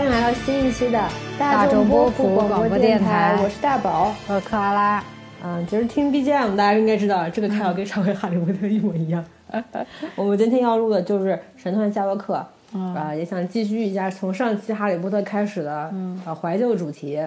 好，欢迎来到新一期的大众波普广广播电电台我是大宝。我是克拉拉，嗯，其实听 BGM 大家应该知道，这个开头跟上回哈利波特一模一样。我们今天要录的就是《神探夏洛克》，啊、也想继续一下从上期哈利波特开始的啊怀旧主题。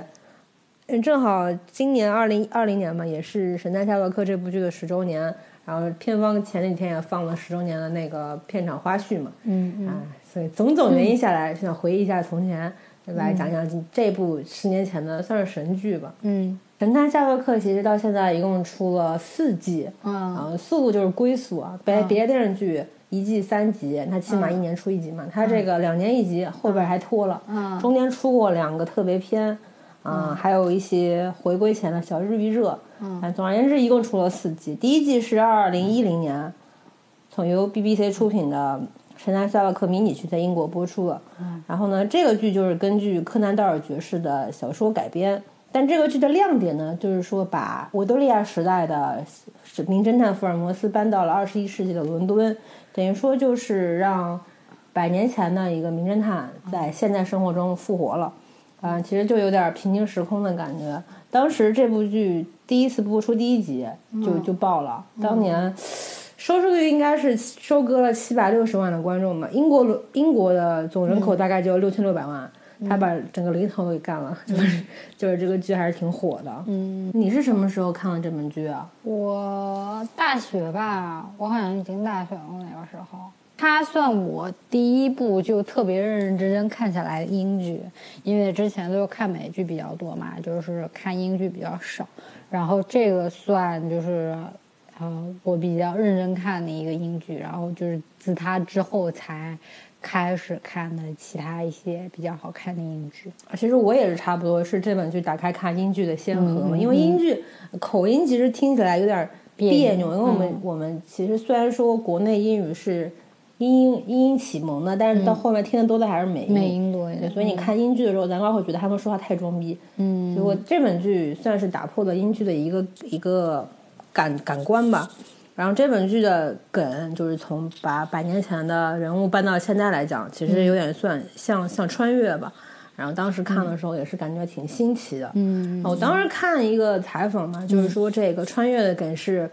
嗯，正好今年二零二零年嘛，也是《神探夏洛克》这部剧的十周年，然后片方前几天也放了十周年的那个片场花絮嘛，嗯嗯，啊，所以种种原因下来，想回忆一下从前，来讲讲这部十年前的算是神剧吧。嗯《神探夏洛克》其实到现在一共出了四季，嗯。啊，速度就是龟速啊，别别的电视剧一季三集，它起码一年出一集嘛，它这个两年一集，后边还拖了，嗯。中间出过两个特别篇，啊，还有一些回归前的小日预热，嗯，总而言之，一共出了四季，第一季是二零一零年，从由 BBC 出品的《神探夏洛克》迷你剧在英国播出了。然后呢，这个剧就是根据柯南道尔爵士的小说改编。但这个剧的亮点呢，就是说把维多利亚时代的名侦探福尔摩斯搬到了二十一世纪的伦敦，等于说就是让百年前的一个名侦探在现代生活中复活了。啊、其实就有点平行时空的感觉。当时这部剧第一次播出第一集就就爆了，当年收视率应该是收割了七百六十万的观众吧。英国英国的总人口大概就六千六百万，他把整个零头给干了，就是就是这个剧还是挺火的。嗯，你是什么时候看了这本剧啊？我大学吧，我好像已经大学了那个时候。它算我第一部就特别认认真真看下来的英剧，因为之前都是看美剧比较多嘛，就是看英剧比较少。然后这个算就是，呃，我比较认真看的一个英剧，然后就是自他之后才开始看的其他一些比较好看的英剧。其实我也是差不多是这本剧打开看英剧的先河嘛，因为英剧口音其实听起来有点别扭，因为我们、我们其实虽然说国内英语是英英英音启蒙的，但是到后面听的多的还是美音。美音多一对，点，所以你看英剧的时候，咱老会觉得他们说话太装逼。嗯，结果这本剧算是打破了英剧的一个一个感感官吧。然后这本剧的梗就是从把百年前的人物搬到现在来讲，其实有点算像像穿越吧。然后当时看的时候也是感觉挺新奇的。嗯我当时看一个采访嘛，就是说这个穿越的梗是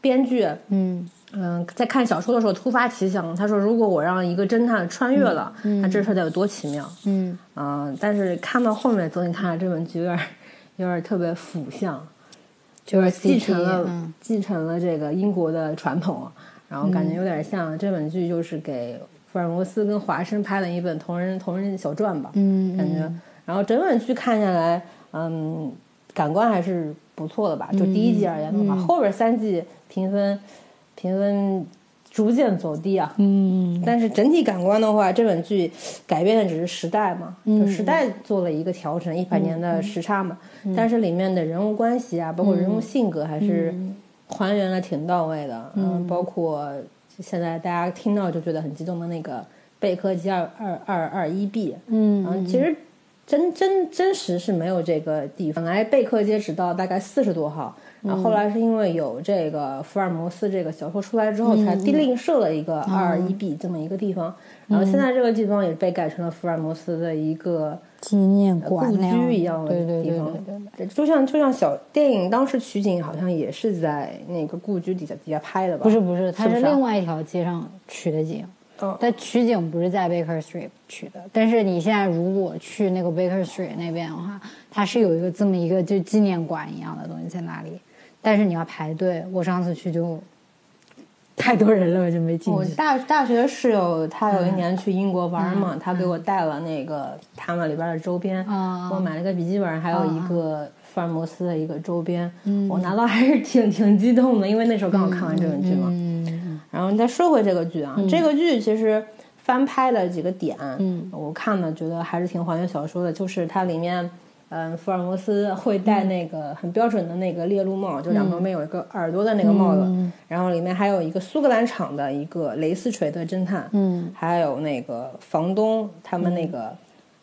编剧嗯嗯，在看小说的时候突发奇想，他说如果我让一个侦探穿越了，那这事得有多奇妙。嗯嗯，但是看到后面，总体看这本剧有点有点特别腐向，就是继承了、嗯继承了这个英国的传统，然后感觉有点像这本剧就是给福尔摩斯跟华生拍了一本同人同人小传吧，嗯感觉。然后整本剧看下来，嗯，感官还是不错的吧。就第一季而言的话，后边三季评分评分逐渐走低啊。嗯但是整体感官的话，这本剧改变的只是时代嘛，嗯就时代做了一个调整，一百年的时差嘛。嗯但是里面的人物关系啊，包括人物性格，还是还原的挺到位的。嗯，包括现在大家听到就觉得很激动的那个贝克街二二二二一 B，嗯嗯，其实真真真实是没有这个地方。本来贝克街只到大概四十多号，然后后来是因为有这个福尔摩斯这个小说出来之后，才另设了一个二二一 B 这么一个地方。然后现在这个地方也被改成了福尔摩斯的一个纪念馆故居一样的对对对地方对对对。就像就像小电影当时取景好像也是在那个故居底下底下拍的吧？不是不是，它是另外一条街上取的景。哦但取景不是在 Baker Street 取的，但是你现在如果去那个 Baker Street 那边的话，它是有一个这么一个就纪念馆一样的东西在那里，但是你要排队。我上次去就太多人了，我就没进去。我大大学室友他有一嗯年去英国玩嘛，他给我带了那个他们里边的周边，我买了个笔记本，还有一个福尔摩斯的一个周边，嗯我拿到还是挺挺激动的，因为那时候刚好看完这本剧嘛。嗯然后再说回这个剧啊，这个剧其实翻拍的几个点，嗯我看了觉得还是挺还原小说的，就是它里面。嗯，福尔摩斯会戴那个很标准的那个猎鹿帽，就两旁边有一个耳朵的那个帽子，嗯。然后里面还有一个苏格兰场的一个蕾丝锤的侦探，嗯。还有那个房东他们那个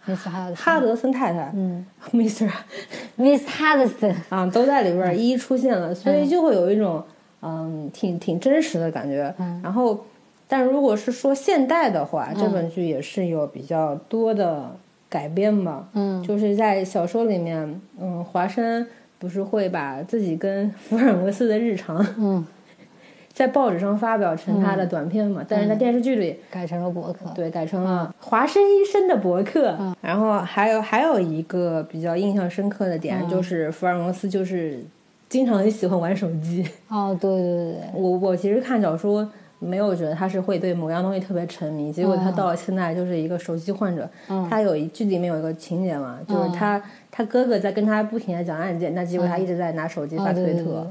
，Miss 哈哈德森太太，嗯，Mr.，Miss Hudson，啊，都在里边一一出现了，所以就会有一种嗯挺挺真实的感觉。然后，但如果是说现代的话，这本剧也是有比较多的改编吧。嗯就是在小说里面，嗯，华生不是会把自己跟福尔摩斯的日常嗯，在报纸上发表成他的短片嘛，但是在电视剧里。改成了博客。对，改成了华生医生的博客。然后还有还有一个比较印象深刻的点，就是福尔摩斯就是经常很喜欢玩手机。哦，对对对对，我我其实看小说没有觉得他是会对某样东西特别沉迷，结果他到了现在就是一个手机患者。他有一剧里面有一个情节嘛，就是他、他哥哥在跟他不停的讲案件，但结果他一直在拿手机发推特。对对对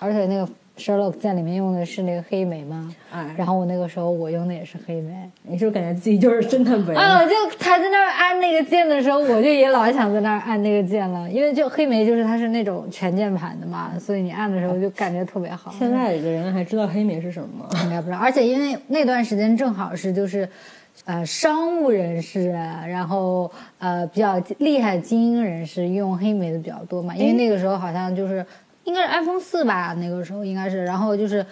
而且那个 Sherlock 在里面用的是那个黑莓吗，哎，然后我那个时候我用的也是黑莓。你是不是感觉自己就是侦探本人？啊，就他在那儿按那个键的时候，我就也老想在那儿按那个键了，因为就黑莓就是它是那种全键盘的嘛，所以你按的时候就感觉特别好。现在的人还知道黑莓是什么吗？应该不知道，而且因为那段时间正好是就是，呃，商务人士，然后呃比较厉害精英人士用黑莓的比较多嘛，因为那个时候好像就是应该是 iPhone 四吧，那个时候应该是，然后就是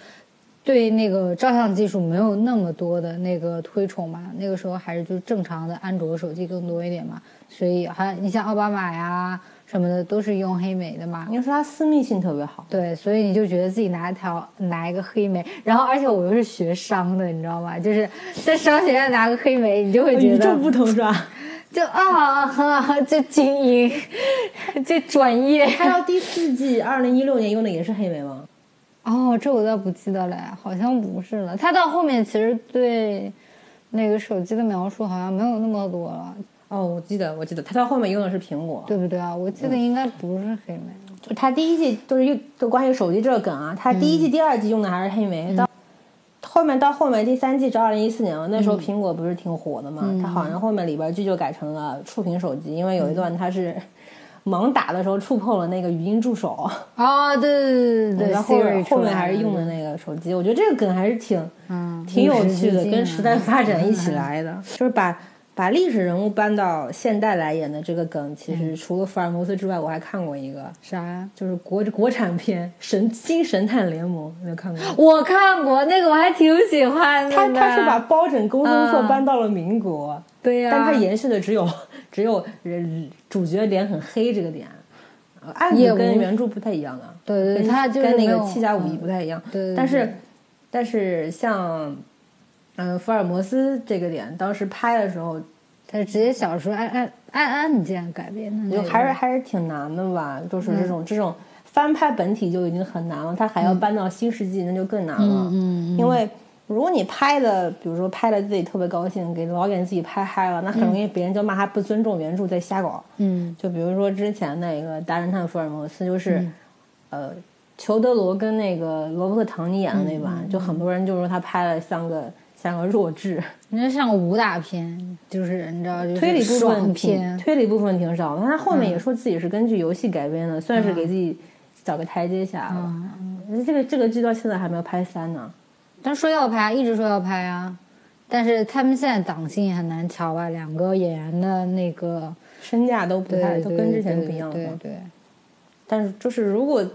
对那个照相技术没有那么多的那个推崇嘛，那个时候还是就正常的安卓手机更多一点嘛，所以还你像奥巴马呀什么的都是用黑莓的嘛，你说它私密性特别好。对，所以你就觉得自己拿一条拿一个黑莓，然后而且我又是学商的，你知道吗？就是在商学院拿个黑莓，你就会觉得与众得不同是吧？就啊啊，这精英，这专业。他到第四季，二零一六年用的也是黑莓吗？哦，这我倒不记得了，好像不是了。他到后面其实对那个手机的描述好像没有那么多了，哦，我记得，我记得，他到后面用的是苹果。对不对啊？我记得应该不是黑莓。就他第一季都是用都关于手机这个梗啊，他第一季、第二季用的还是黑莓，到后面到后面第三季是二零一四年了，那时候苹果不是挺火的嘛，它好像后面里边剧就改成了触屏手机，因为有一段它是 盲打的时候触碰了那个语音助手，哦，对对对对对，然后后面还是用的那个手机，我觉得这个梗还是挺嗯。挺有趣的，跟时代发展一嗯起来的，就是把把历史人物搬到现代来演的这个梗，其嗯实除了福尔摩斯之外，我还看过一个，啥呀？就是国国产片《神新神探联盟》，你有看过吗？我看过那个，我还挺喜欢的。他他是把包拯公孙策嗯搬到了民国，对呀、但他延续的只有只有人主角脸很黑这个点，呃案子跟原著不太一样的，对对，跟他就跟那个七侠五义嗯不太一样，对对但是但是像嗯福尔摩斯这个点，当时拍的时候他是直接小说按按按案件改编的，就还是还是挺难的吧，就是这种这种翻拍本体就已经很难了，他还要搬到新世纪，那就更难了。嗯嗯因为如果你拍的，比如说拍的自己特别高兴，给导演自己拍嗨了，那很容易别人就骂他不尊重原著，在瞎搞。嗯就比如说之前那个大侦探福尔摩斯，就是、呃裘德罗跟那个罗伯特唐尼演的那版，就很多人就说他拍了像个像个弱智，人家像个武打片，就是你知道，就是推理部分挺片，推理部分挺少的，但他后面也说自己是根据游戏改编的，算是给自己找个台阶下了。嗯。这个这个剧到现在还没有拍三呢。但说要拍，一直说要拍啊，但是他们现在档期也很难调吧，两个演员的那个身价都不太都跟之前不一样了对，但是就是如果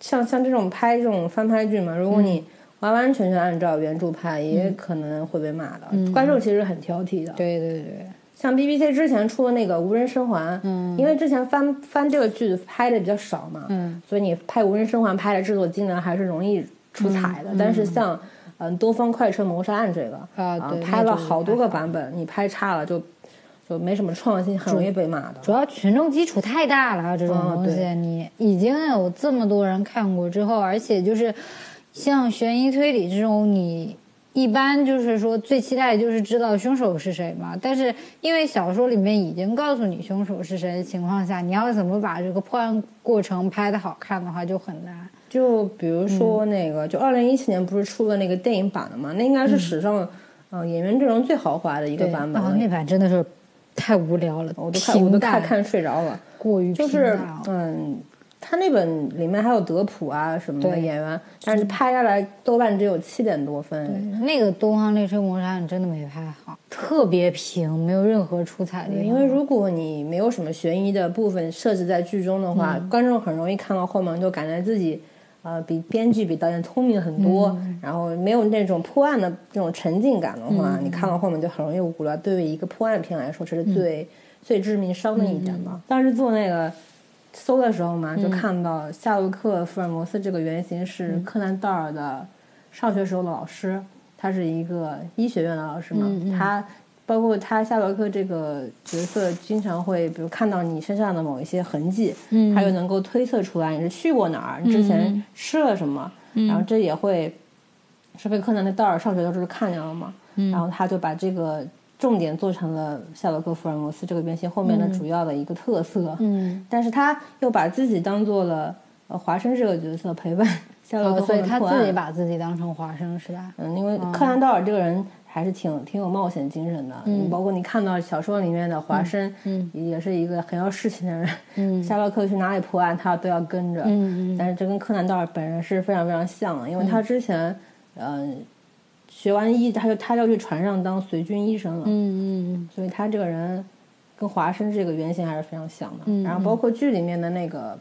像像这种拍这种翻拍剧嘛，如果你完完全全按照原著拍，也可能会被骂的。观众其实很挑剔的。对对对，像 BBC 之前出的那个《无人生还》，嗯，因为之前翻翻这个剧拍的比较少嘛，嗯，所以你拍《无人生还》拍的制作精良还是容易出彩的。但是像嗯《东方快车谋杀案》这个啊对拍了好多个版本，你拍差了就就没什么创新，很容易被骂的。主要群众基础太大了，这种嗯东西、对你已经有这么多人看过之后，而且就是像悬疑推理这种，你一般就是说最期待就是知道凶手是谁嘛。但是因为小说里面已经告诉你凶手是谁的情况下，你要怎么把这个破案过程拍的好看的话就很难。就比如说那个，就二零一七年不是出了那个电影版的嘛？那应该是史上嗯、呃演员阵容最豪华的一个，版本那版真的是太无聊了，我都看我都看看睡着了。过于平就是嗯，他那本里面还有德普啊什么的演员，但是拍下来豆瓣只有七点多分。那个《东方列车谋杀案》真的没拍好，特别平，没有任何出彩的。因为如果你没有什么悬疑的部分设置在剧中的话，观众很容易看到后面就感觉自己。呃，比编剧比导演聪明很多，然后没有那种破案的这种沉浸感的话，你看到后面就很容易无聊。对于一个破案片来说，这是最、最致命伤的一点吧。当时做那个搜的时候嘛，就看到夏洛克·福尔摩斯这个原型是柯南·道尔的上学时候的老师，他是一个医学院的老师嘛，他。包括他夏洛克这个角色，经常会比如看到你身上的某一些痕迹，嗯。他又能够推测出来你是去过哪儿，你之前吃了什么，然后这也会是被柯南的道尔上学的时候看见了嘛，然后他就把这个重点做成了夏洛克福尔摩斯这个原型后面的主要的一个特色，嗯，但是他又把自己当做了呃华生这个角色陪伴夏洛克所以他自己把自己当成华生是吧？嗯，因为柯南道尔这个人还是挺挺有冒险精神的，嗯，包括你看到小说里面的华生，嗯也是一个很有事情的人，嗯。夏洛克去哪里破案，他都要跟着，嗯嗯但是这跟柯南道尔本人是非常非常像的，因为他之前，嗯、学完医，他就他就去船上当随军医生了，嗯嗯所以他这个人跟华生这个原型还是非常像的。嗯然后包括剧里面的那个，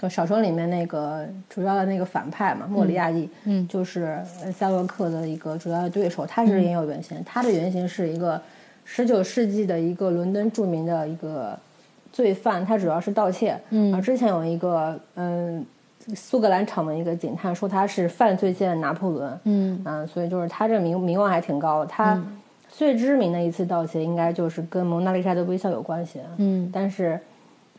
呃小说里面那个主要的那个反派嘛，莫里亚蒂，嗯就是呃夏洛克的一个主要的对手，他是也有原型，他的原型是一个十九世纪的一个伦敦著名的一个罪犯，他主要是盗窃。嗯然后之前有一个嗯。苏格兰场的一个警探说他是犯罪界的拿破仑，嗯嗯，所以就是他这个名名望还挺高的。他最知名的一次盗窃，应该就是跟蒙娜丽莎的微笑有关系。嗯但是，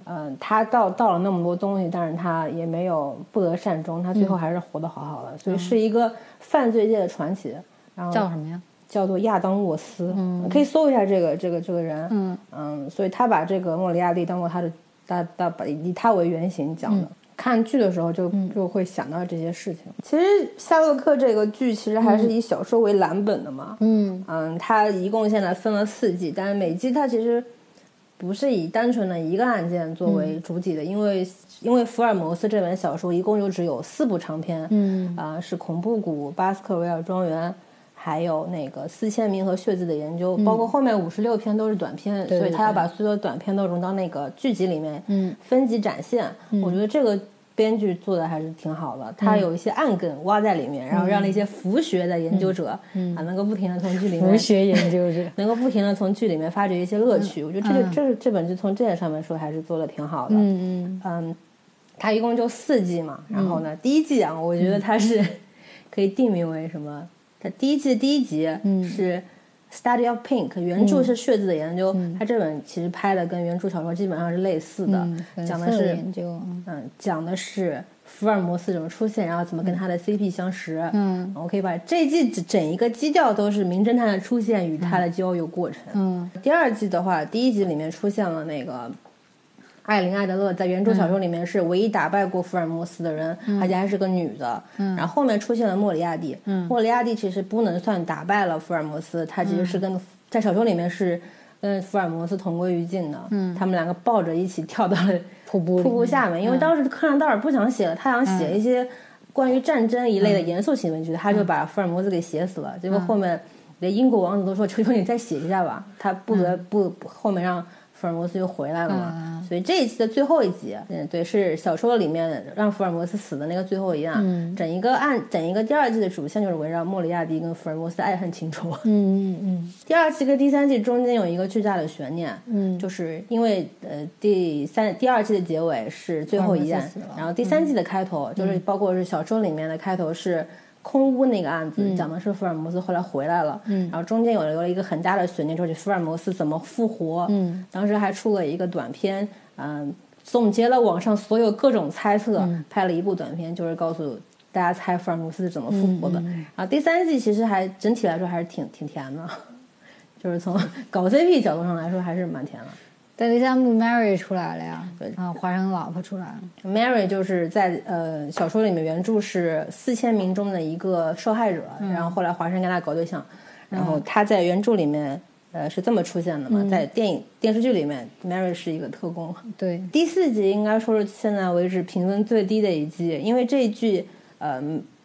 嗯、他盗盗了那么多东西，但是他也没有不得善终，他最后还是活得好好的，所以是一个犯罪界的传奇。然后叫什么呀？叫做亚当沃斯，嗯，可以搜一下这个这个这个人，嗯嗯，所以他把这个莫里亚蒂当做他的，大大把以他为原型讲的。看剧的时候就就会想到这些事情。其实夏洛克这个剧其实还是以小说为蓝本的嘛，嗯。嗯，它一共现在分了四季，但是每季它其实不是以单纯的一个案件作为主体的，因为因为福尔摩斯这本小说一共就只有四部长篇，嗯。啊、是恐怖谷、巴斯克维尔庄园，还有那个四千名和血字的研究，包括后面五十六篇都是短篇，所以他要把所有短篇都融到那个剧集里面，嗯分级展现。我觉得这个编剧做的还是挺好的，他有一些暗梗挖在里面，然后让那些佛学的研究者、啊能够不停的从剧里面佛学研究者。能够不停的 从剧里面发掘一些乐趣。我觉得这个、这个这本剧从这点上面说还是做的挺好的。嗯嗯嗯，它一共就四季嘛，然后呢，第一季啊，我觉得它是 可以定名为什么？它第一季的第一集是 Study of Pink，原著是血字的研究，它这本其实拍的跟原著小说基本上是类似的，嗯，讲的是。嗯，讲的是福尔摩斯怎么出现，然后怎么跟他的 CP 相识。嗯我可以把这一季整整一个基调都是名侦探的出现与他的交友过程。嗯第二季的话，第一集里面出现了那个艾琳·艾德勒，在原著小说里面是唯一打败过福尔摩斯的人，而且还是个女的。然后后面出现了莫里亚蒂，莫里亚蒂其实不能算打败了福尔摩斯，他其实是跟、在小说里面是跟福尔摩斯同归于尽的。他们两个抱着一起跳到了瀑布瀑布下面，因为当时柯南道尔不想写了，他想写一些关于战争一类的严肃新闻剧，他就把福尔摩斯给写死了。结果后面连英国王子都说：“求求你再写一下吧。”他不得不后面让福尔摩斯又回来了嘛。所以这一期的最后一集，嗯，对，是小说里面让福尔摩斯死的那个最后一案。整一个案，整一个第二季的主线就是围绕莫里亚蒂跟福尔摩斯的爱恨情仇。嗯嗯嗯 第二季跟第三季中间有一个巨大的悬念，嗯就是因为呃第三第二季的结尾是最后一案然后第三季的开头、就是包括是小说里面的开头是空屋那个案子，讲的是福尔摩斯后来回来了，嗯。然后中间有留了一个很大的悬念，就是福尔摩斯怎么复活，嗯。当时还出了一个短片，嗯、总结了网上所有各种猜测，嗯。拍了一部短片，就是告诉大家猜福尔摩斯是怎么复活的。嗯然后第三季其实还整体来说还是挺挺甜的，就是从搞 CP 角度上来说还是蛮甜的。但第三木 Mary 出来了呀，啊，华生老婆出来了。Mary 就是在呃小说里面原著是四千名中的一个受害者，然后后来华生跟他搞对象，然后他在原著里面呃是这么出现的嘛，在电影电视剧里面 Mary 是一个特工。对，第四集应该说是现在为止评分最低的一季，因为这一剧呃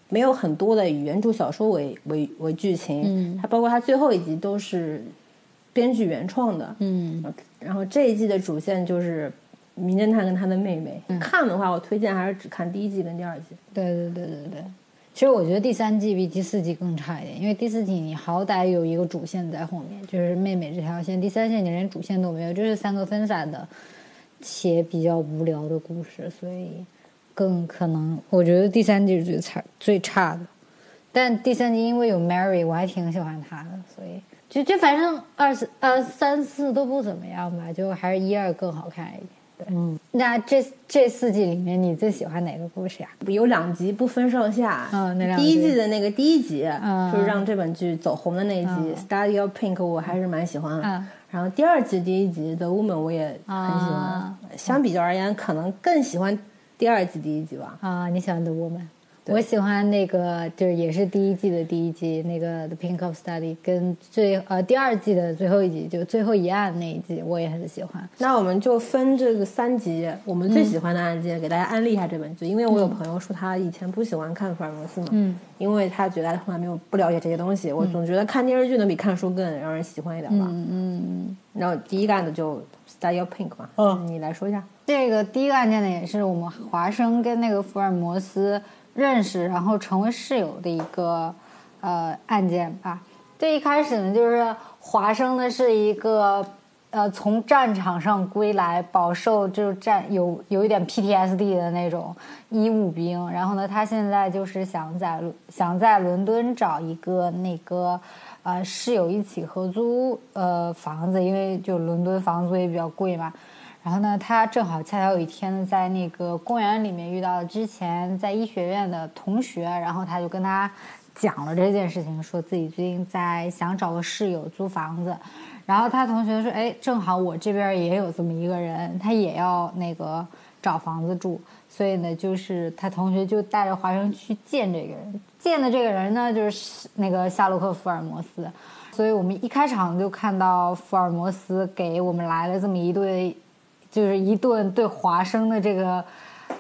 没有很多的以原著小说为为为剧情，嗯。它包括它最后一集都是编剧原创的，嗯然后这一季的主线就是名侦探跟他的妹妹。看的话，我推荐还是只看第一季跟第二季。对对对对对，其实我觉得第三季比第四季更差一点，因为第四季你好歹有一个主线在后面，就是妹妹这条线。第三季你连主线都没有，就是三个分散的且比较无聊的故事，所以更可能我觉得第三季是最差最差的。但第三季因为有 Mary，我还挺喜欢她的，所以就就反正二四呃三四都不怎么样吧，就还是一二更好看一点。对，嗯，那这这四季里面你最喜欢哪个故事呀？有两集不分上下。嗯哪两第一季的那个第一集，嗯就是让这本剧走红的那一集，嗯 Study of Pink》，我还是蛮喜欢的。嗯然后第二季第一集的《Woman》我也很喜欢。啊相比较而言，可能更喜欢第二季第一集吧。啊，你喜欢 The Woman？对我喜欢那个，就是也是第一季的第一集，那个 The Pink of Study，跟最呃第二季的最后一集，就最后一案那一集，我也很喜欢。那我们就分这个三集，我们最喜欢的案件，给大家安利一下这本剧。因为我有朋友说他以前不喜欢看福尔摩斯嘛，嗯，因为他觉得他从来没有不了解这些东西。我总觉得看电视剧能比看书更让人喜欢一点吧。嗯嗯，然后第一个案子就 Study of Pink 嘛，嗯你来说一下。这个第一个案件呢，也是我们华生跟那个福尔摩斯认识，然后成为室友的一个呃案件吧。最一开始呢，就是华生呢是一个呃从战场上归来，饱受就是战有有一点 PTSD 的那种医务兵，然后呢，他现在就是想在想在伦敦找一个那个。呃，室友一起合租呃房子，因为就伦敦房租也比较贵嘛。然后呢，他正好恰巧有一天呢，在那个公园里面遇到之前在医学院的同学，然后他就跟他讲了这件事情，说自己最近在想找个室友租房子。然后他同学说：“哎，正好我这边也有这么一个人，他也要那个找房子住。”所以呢，就是他同学就带着华生去见这个人，见的这个人呢，就是那个夏洛克·福尔摩斯。所以我们一开场就看到福尔摩斯给我们来了这么一对，就是一顿对华生的这个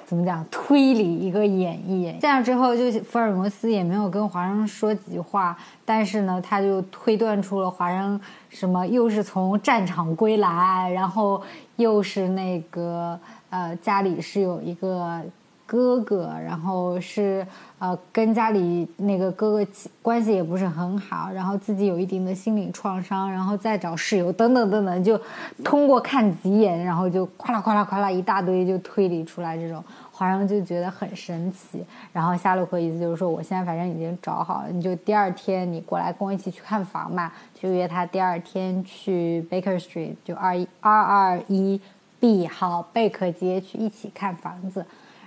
怎么讲推理一个演绎。这样之后，就福尔摩斯也没有跟华生说几句话，但是呢，他就推断出了华生什么又是从战场归来，然后又是那个呃家里是有一个哥哥，然后是呃跟家里那个哥哥关系也不是很好，然后自己有一定的心理创伤，然后再找室友等等等等，就通过看几眼，然后就夸啦夸啦夸啦一大堆就推理出来这种，华生就觉得很神奇。然后夏洛克意思就是说，我现在反正已经找好了，你就第二天你过来跟我一起去看房吧，就约他第二天去 Baker Street，就二一二二一 B 号贝克街去一起看房子。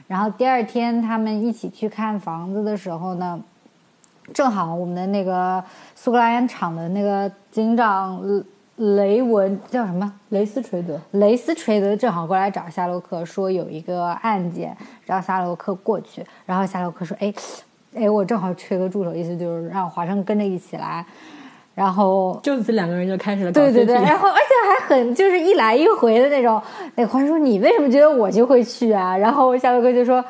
然后第二天他们一起去看房子的时候呢，正好我们的那个苏格兰烟厂的那个警长雷文叫什么？雷斯垂德，雷斯垂德正好过来找夏洛克，说有一个案件，让夏洛克过去。然后夏洛克说：“哎，哎，我正好缺个助手，意思就是让华生跟着一起来。”然后就此两个人就开始了对对对，然后而且还很就是一来一回的那种。那个华生说：“你为什么觉得我就会去啊？”然后夏洛克就说：“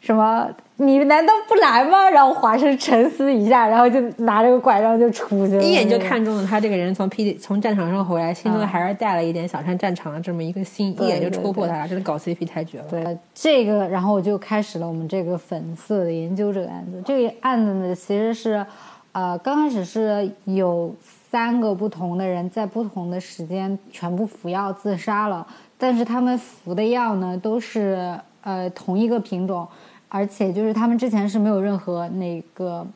什么？你难道不来吗？”然后华生沉思一下，然后就拿着个拐杖就出去了，一眼就看中了他这个人从 P 从战场上回来，心中嗯还是带了一点想上战场的这么一个心，对一眼就戳破对他了，真的搞 CP 太绝了。对这个，然后我就开始了我们这个粉色的研究这个案子。这个案子呢，其实是，呃，刚开始是有三个不同的人在不同的时间全部服药自杀了，但是他们服的药呢都是呃同一个品种，而且就是他们之前是没有任何那个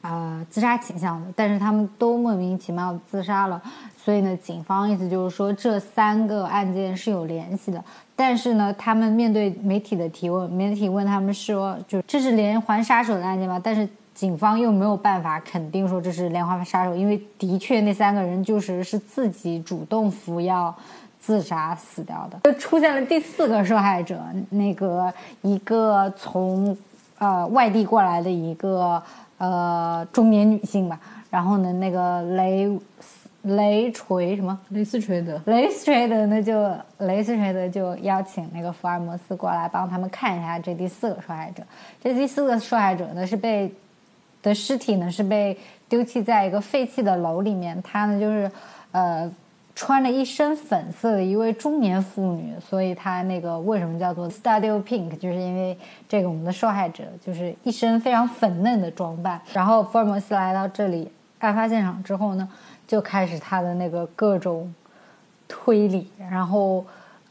啊、自杀倾向的，但是他们都莫名其妙自杀了，所以呢，警方意思就是说这三个案件是有联系的，但是呢，他们面对媒体的提问，媒体问他们说，就这是连环杀手的案件吗？但是警方又没有办法肯定说这是连环杀手，因为的确那三个人就是是自己主动服药。自杀死掉的，就出现了第四个受害者，那个一个从呃外地过来的一个呃中年女性吧，然后呢，那个雷雷锤什么雷斯锤德，雷斯锤德那就雷斯锤德就邀请那个福尔摩斯过来帮他们看一下这第四个受害者。这第四个受害者呢是被的尸体呢是被丢弃在一个废弃的楼里面，他呢就是呃穿着一身粉色的一位中年妇女，所以她那个为什么叫做 Studio Pink，就是因为这个我们的受害者就是一身非常粉嫩的装扮。然后福尔摩斯来到这里案发现场之后呢，就开始他的那个各种推理，然后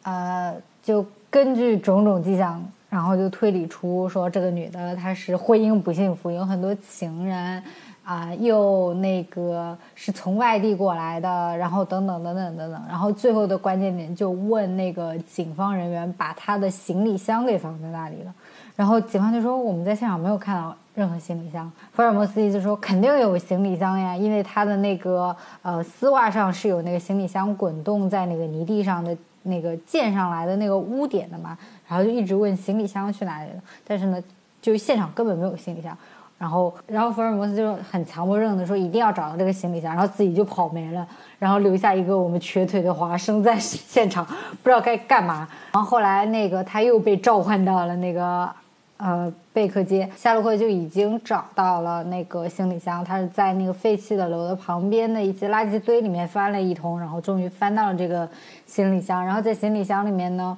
呃，就根据种种迹象，然后就推理出说这个女的她是婚姻不幸福，有很多情人。啊，又那个是从外地过来的，然后等等等等等等，然后最后的关键点就问那个警方人员把他的行李箱给放在那里了，然后警方就说我们在现场没有看到任何行李箱，福尔摩斯意思说肯定有行李箱呀，因为他的那个呃丝袜上是有那个行李箱滚动在那个泥地上的那个溅上来的那个污点的嘛，然后就一直问行李箱去哪里了，但是呢，就现场根本没有行李箱。然后，然后福尔摩斯就很强迫症的说一定要找到这个行李箱，然后自己就跑没了，然后留下一个我们瘸腿的华生在 现场，不知道该干嘛。然后后来那个他又被召唤到了那个呃贝克街，夏洛克就已经找到了那个行李箱，他是在那个废弃的楼的旁边的一些垃圾堆里面翻了一通，然后终于翻到了这个行李箱。然后在行李箱里面呢，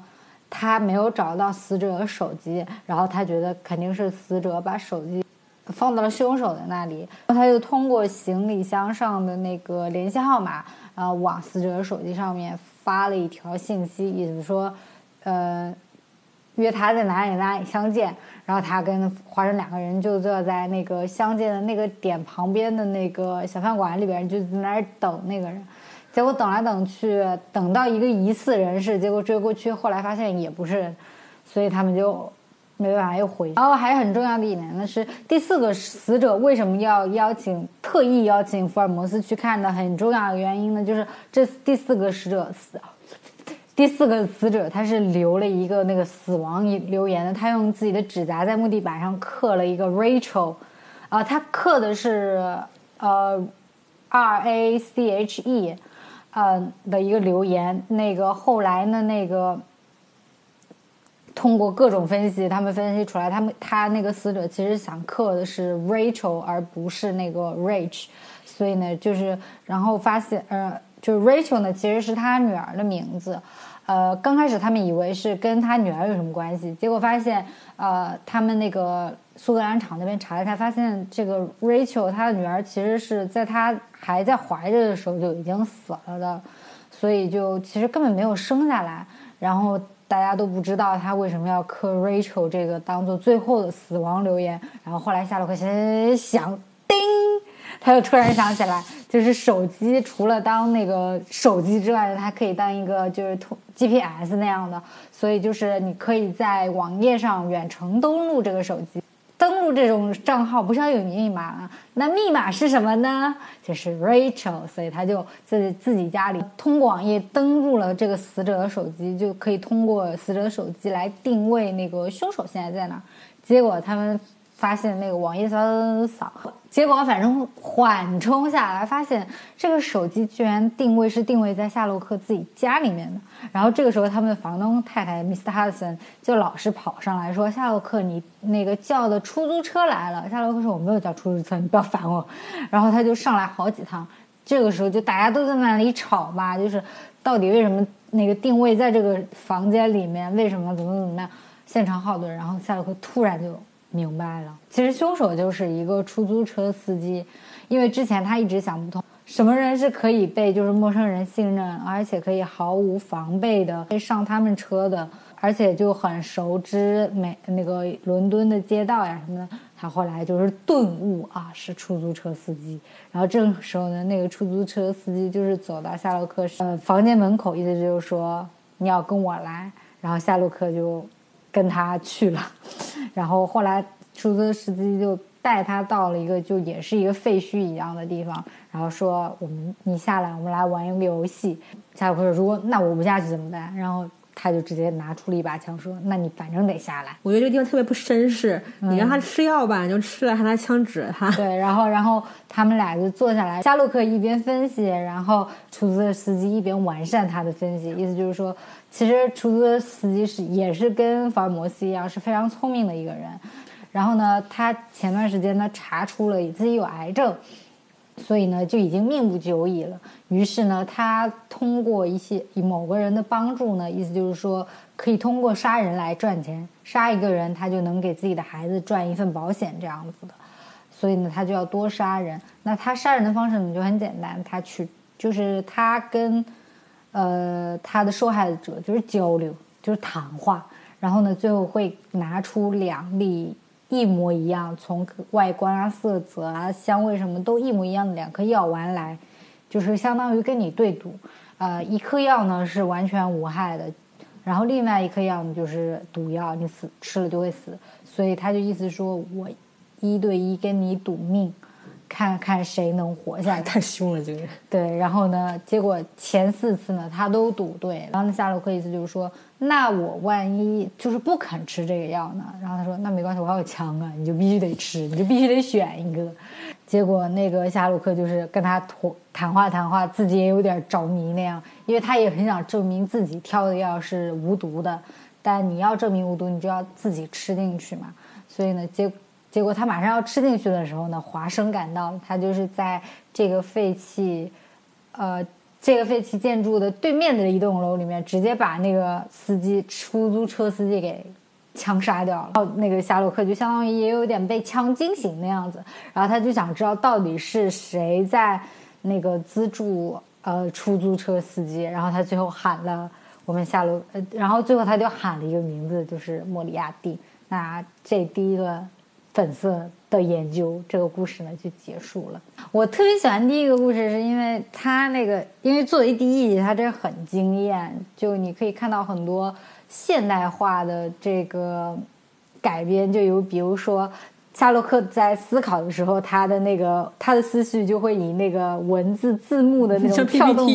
他没有找到死者的手机，然后他觉得肯定是死者把手机。放到了凶手的那里，然后他就通过行李箱上的那个联系号码，呃，往死者的手机上面发了一条信息，意思说，呃，约他在哪里哪里相见。然后他跟华生两个人就坐在那个相见的那个点旁边的那个小饭馆里边，就在那儿等那个人。结果等来等去，等到一个疑似人士，结果追过去，后来发现也不是，所以他们就。没办法又回，然后还很重要的一点呢是第四个死者为什么要邀请特意邀请福尔摩斯去看的很重要的原因呢？就是这第四个死者死，第四个死者他是留了一个那个死亡留言的，他用自己的指甲在木地板上刻了一个 Rachel，啊，他刻的是呃 R A C H E，呃的一个留言，那个后来呢那个。通过各种分析，他们分析出来，他们他那个死者其实想刻的是 Rachel，而不是那个 Rich，所以呢，就是然后发现，呃，就是 Rachel 呢其实是他女儿的名字，呃，刚开始他们以为是跟他女儿有什么关系，结果发现，呃，他们那个苏格兰场那边查了查，发现这个 Rachel 她的女儿其实是在她还在怀着的时候就已经死了的，所以就其实根本没有生下来，然后。大家都不知道他为什么要刻 Rachel 这个当做最后的死亡留言。然后后来夏洛克想，叮，他就突然想起来，就是手机除了当那个手机之外，它可以当一个就是通 GPS 那样的，所以就是你可以在网页上远程登录这个手机。登录这种账号不是要有密码吗？那密码是什么呢？就是 Rachel，所以他就在自己家里通过网页登录了这个死者的手机，就可以通过死者的手机来定位那个凶手现在在哪。结果他们。发现那个网页扫扫扫，结果反正缓冲下来，发现这个手机居然定位是定位在夏洛克自己家里面的。然后这个时候，他们的房东太太 Mr. Hudson 就老是跑上来说：“夏洛克，你那个叫的出租车来了。”夏洛克说：“我没有叫出租车，你不要烦我。”然后他就上来好几趟。这个时候就大家都在那里吵吧，就是到底为什么那个定位在这个房间里面？为什么怎么怎么样？现场好多人。然后夏洛克突然就。明白了，其实凶手就是一个出租车司机，因为之前他一直想不通，什么人是可以被就是陌生人信任，而且可以毫无防备的上他们车的，而且就很熟知美那个伦敦的街道呀什么的。他后来就是顿悟啊，是出租车司机。然后这个时候呢，那个出租车司机就是走到夏洛克呃房间门口，意思就是说你要跟我来。然后夏洛克就。跟他去了，然后后来出租车司机就带他到了一个就也是一个废墟一样的地方，然后说我们你下来，我们来玩一个游戏。夏洛克说如果那我不下去怎么办？然后他就直接拿出了一把枪说那你反正得下来。我觉得这个地方特别不绅士，你让他吃药吧，你就吃了，还拿枪指他。对，然后然后他们俩就坐下来，夏洛克一边分析，然后出租车司机一边完善他的分析，意思就是说。其实出租车司机是也是跟福尔摩斯一样是非常聪明的一个人，然后呢，他前段时间呢查出了自己有癌症，所以呢就已经命不久矣了。于是呢，他通过一些以某个人的帮助呢，意思就是说可以通过杀人来赚钱，杀一个人他就能给自己的孩子赚一份保险这样子的。所以呢，他就要多杀人。那他杀人的方式呢就很简单，他去就是他跟呃他的受害者就是交流，就是谈话，然后呢最后会拿出两粒一模一样，从外观啊、色泽啊、香味什么都一模一样的两颗药丸来，就是相当于跟你对赌。呃，一颗药呢是完全无害的，然后另外一颗药呢就是毒药，你死吃了就会死。所以他就意思说我。一对一跟你赌命，看看谁能活下来。太凶了，这个人。对，然后呢，结果前四次呢，他都赌对。然后那夏洛克意思就是说，那我万一就是不肯吃这个药呢？然后他说，那没关系，我还有枪啊，你就必须得吃，你就必须得选一个。结果那个夏洛克就是跟他谈谈话谈话，自己也有点着迷那样，因为他也很想证明自己挑的药是无毒的。但你要证明无毒，你就要自己吃进去嘛。所以呢，结。结果他马上要吃进去的时候呢，华生赶到。他就是在这个废弃，呃，这个废弃建筑的对面的一栋楼里面，直接把那个司机出租车司机给枪杀掉了。然后那个夏洛克就相当于也有点被枪惊醒那样子，然后他就想知道到底是谁在那个资助呃出租车司机。然后他最后喊了我们夏洛，呃，然后最后他就喊了一个名字，就是莫里亚蒂。那这第一个。粉色的研究这个故事呢就结束了。我特别喜欢第一个故事，是因为它那个，因为作为第一集，它真的很惊艳。就你可以看到很多现代化的这个改编，就有比如说夏洛克在思考的时候，他的那个他的思绪就会以那个文字字幕的那种跳动的，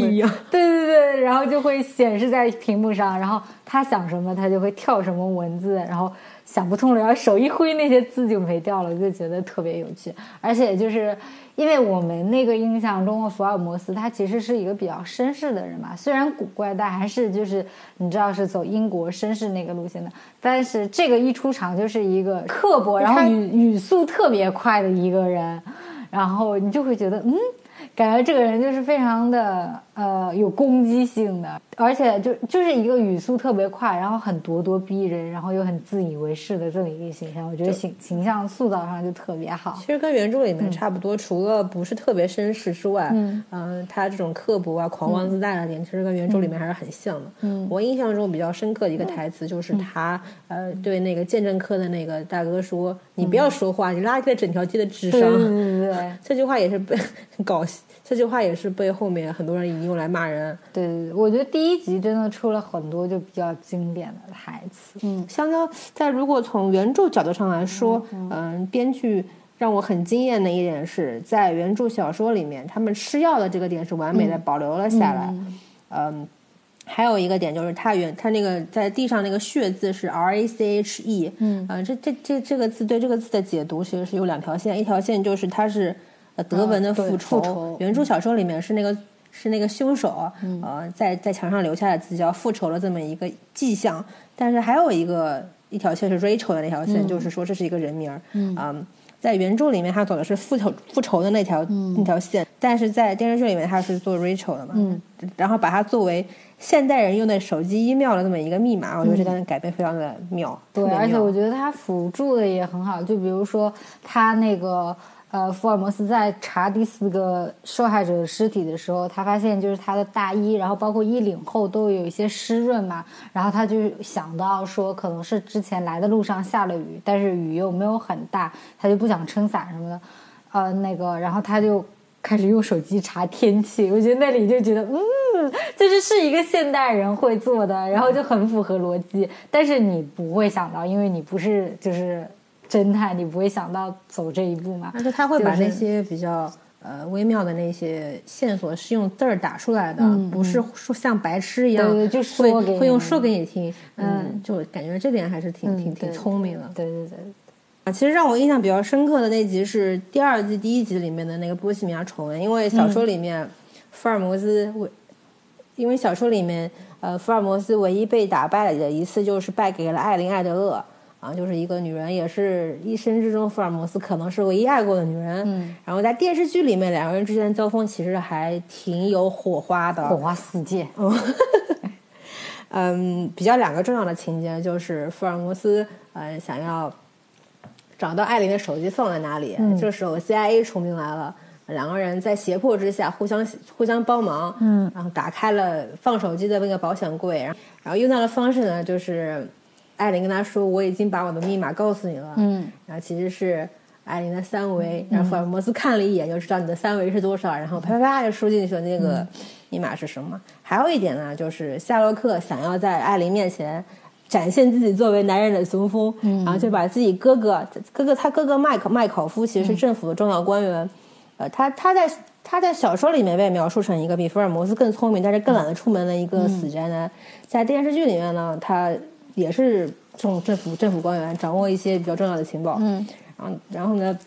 对对对，然后就会显示在屏幕上。然后他想什么，他就会跳什么文字，然后。想不通了，然后手一挥，那些字就没掉了，就觉得特别有趣。而且就是因为我们那个印象中的福尔摩斯，他其实是一个比较绅士的人嘛，虽然古怪，但还是就是你知道是走英国绅士那个路线的。但是这个一出场就是一个刻薄，然后语语速特别快的一个人，然后你就会觉得嗯。感觉这个人就是非常的呃有攻击性的，而且就就是一个语速特别快，然后很咄咄逼人，然后又很自以为是的这么一个形象。我觉得形形象塑造上就特别好。其实跟原著里面差不多，除了不是特别绅士之外，嗯，他这种刻薄啊、狂妄自大的点，其实跟原著里面还是很像的。嗯，我印象中比较深刻的一个台词就是他呃对那个鉴证科的那个大哥说：“你不要说话，你拉低了整条街的智商。”对对对，这句话也是被 搞笑。这句话也是被后面很多人引用来骂人。对对对，我觉得第一集真的出了很多就比较经典的台词。嗯，相当在如果从原著角度上来说，嗯，编剧让我很惊艳的一点是在原著小说里面，他们吃药的这个点是完美的保留了下来。嗯，还有一个点就是他原他那个在地上那个血字是 R A C H E。嗯，啊，这这这这个字对这个字的解读其实是有两条线，一条线就是它是。呃，德文的复仇，原著小说里面是那个是那个凶手，呃，在在墙上留下的字叫复仇的这么一个迹象。但是还有一个一条线是 Rachel 的那条线，就是说这是一个人名儿。嗯，在原著里面他走的是复仇复仇的那条那条线，但是在电视剧里面他是做 Rachel 的嘛。嗯，然后把它作为现代人用的手机 email 的这么一个密码，我觉得这段改变非常的妙。对，而且我觉得他辅助的也很好，就比如说他那个。呃，福尔摩斯在查第四个受害者的尸体的时候，他发现就是他的大衣，然后包括衣领后都有一些湿润嘛，然后他就想到说，可能是之前来的路上下了雨，但是雨又没有很大，他就不想撑伞什么的，呃，那个，然后他就开始用手机查天气，我觉得那里就觉得，嗯，就是是一个现代人会做的，然后就很符合逻辑，但是你不会想到，因为你不是就是。侦探，你不会想到走这一步吗？而且他会把那些比较呃微妙的那些线索是用字儿打出来的，不是说像白痴一样，对对，就说会用说给你听，嗯，就感觉这点还是挺挺挺聪明的。对对对。啊，其实让我印象比较深刻的那集是第二季第一集里面的那个波西米亚丑闻，因为小说里面福尔摩斯为，因为小说里面呃福尔摩斯唯一被打败的一次就是败给了艾琳艾德勒。啊，就是一个女人，也是一生之中福尔摩斯可能是唯一爱过的女人。嗯，然后在电视剧里面，两个人之间的交锋其实还挺有火花的。火花四溅。嗯，比较两个重要的情节就是福尔摩斯呃想要找到艾琳的手机放在哪里，这时候 CIA 冲进来了。两个人在胁迫之下互相互相帮忙，嗯，然后打开了放手机的那个保险柜，然后然后用到的方式呢，就是艾琳跟他说我已经把我的密码告诉你了，嗯，然后其实是艾琳的三维，然后福尔摩斯看了一眼就知道你的三维是多少，然后啪啪啪就输进去了那个密码是什么。还有一点呢，就是夏洛克想要在艾琳面前展现自己作为男人的雄风，然后就把自己哥哥哥哥他哥哥麦克麦考夫其实是政府的重要官员。呃，他他在他在小说里面被描述成一个比福尔摩斯更聪明，但是更懒得出门的一个死宅男。在电视剧里面呢，他也是这种政府政府官员，掌握一些比较重要的情报。嗯，然后然后呢，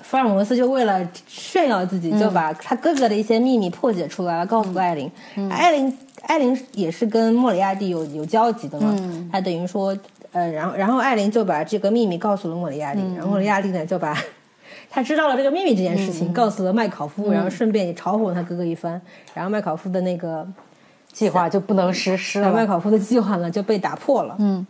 福尔摩斯就为了炫耀自己，就把他哥哥的一些秘密破解出来了，告诉艾琳。艾琳艾琳也是跟莫里亚蒂有有交集的嘛，他等于说，呃，然后然后艾琳就把这个秘密告诉了莫里亚蒂，然后莫里亚蒂呢就把。他知道了这个秘密这件事情，告诉了麦考夫，然后顺便也嘲讽他哥哥一番，然后麦考夫的那个计划就不能实施了。麦考夫的计划呢就被打破了。嗯，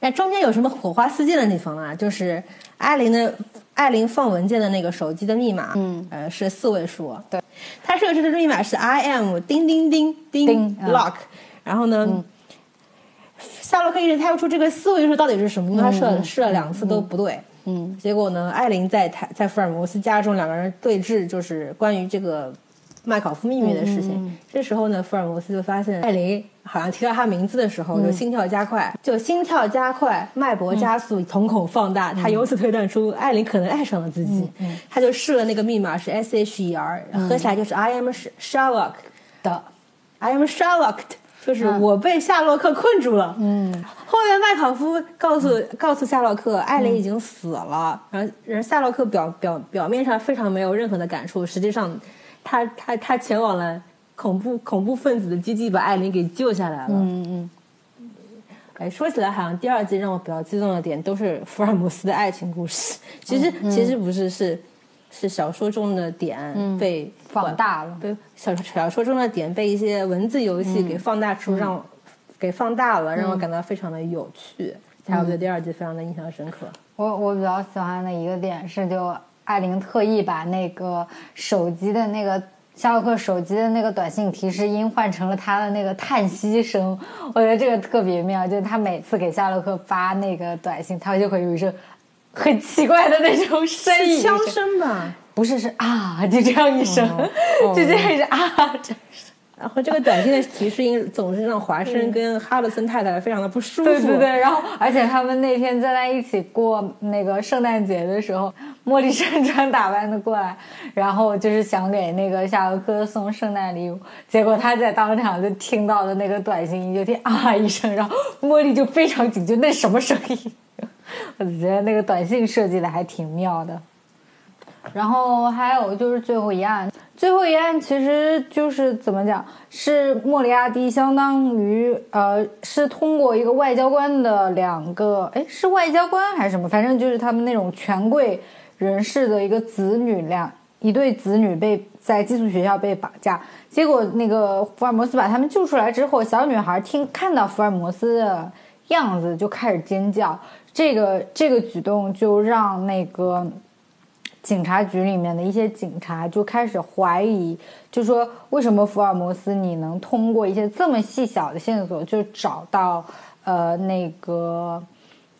那中间有什么火花四溅的地方啊？就是艾琳的艾琳放文件的那个手机的密码，嗯，呃，是四位数。对，他设置的密码是 I am 叮叮叮叮 lock，然后呢，夏洛克一直猜不出这个四位数到底是什么，因为他试了试了两次都不对。嗯，结果呢？艾琳在他在福尔摩斯家中，两个人对峙，就是关于这个麦考夫秘密的事情。这时候呢，福尔摩斯就发现艾琳好像提到他名字的时候，就心跳加快，就心跳加快，脉搏加速，瞳孔放大。他由此推断出艾琳可能爱上了自己。他就试了那个密码是 S H E R，合起来就是 I am Sherlock 的，I am Sherlock。就是我被夏洛克困住了。嗯，后面麦考夫告诉告诉夏洛克，艾琳已经死了。然后，然后夏洛克表表表面上非常没有任何的感触，实际上，他他他前往了恐怖恐怖分子的基地，把艾琳给救下来了。嗯嗯。哎，说起来好像第二季让我比较激动的点都是福尔摩斯的爱情故事。其实其实不是，是是小说中的点被放大了，被小小说中的点被一些文字游戏给放大出，让给放大了，让我感到非常的有趣，才我对第二季非常的印象深刻。我我比较喜欢的一个点是，就艾琳特意把那个手机的那个夏洛克手机的那个短信提示音换成了他的那个叹息声，我觉得这个特别妙。就是他每次给夏洛克发那个短信，他就会有一声很奇怪的那种声音，枪声吧。不是是啊，就这样一声，就这样一声啊，这然后这个短信的提示音总是让华生跟哈德森太太非常的不舒服。对对对，然后而且他们那天在那一起过那个圣诞节的时候，茉莉山穿打扮的过来，然后就是想给那个夏洛克送圣诞礼物，结果他在当场就听到了那个短信音就听啊一声，然后茉莉就非常警觉，那什么声音？我觉得那个短信设计的还挺妙的。然后还有就是最后一案，最后一案其实就是怎么讲，是莫里亚蒂相当于呃，是通过一个外交官的两个，哎，是外交官还是什么？反正就是他们那种权贵人士的一个子女，两一对子女被在寄宿学校被绑架，结果那个福尔摩斯把他们救出来之后，小女孩听看到福尔摩斯的样子就开始尖叫，这个这个举动就让那个。警察局里面的一些警察就开始怀疑，就说为什么福尔摩斯你能通过一些这么细小的线索就找到呃那个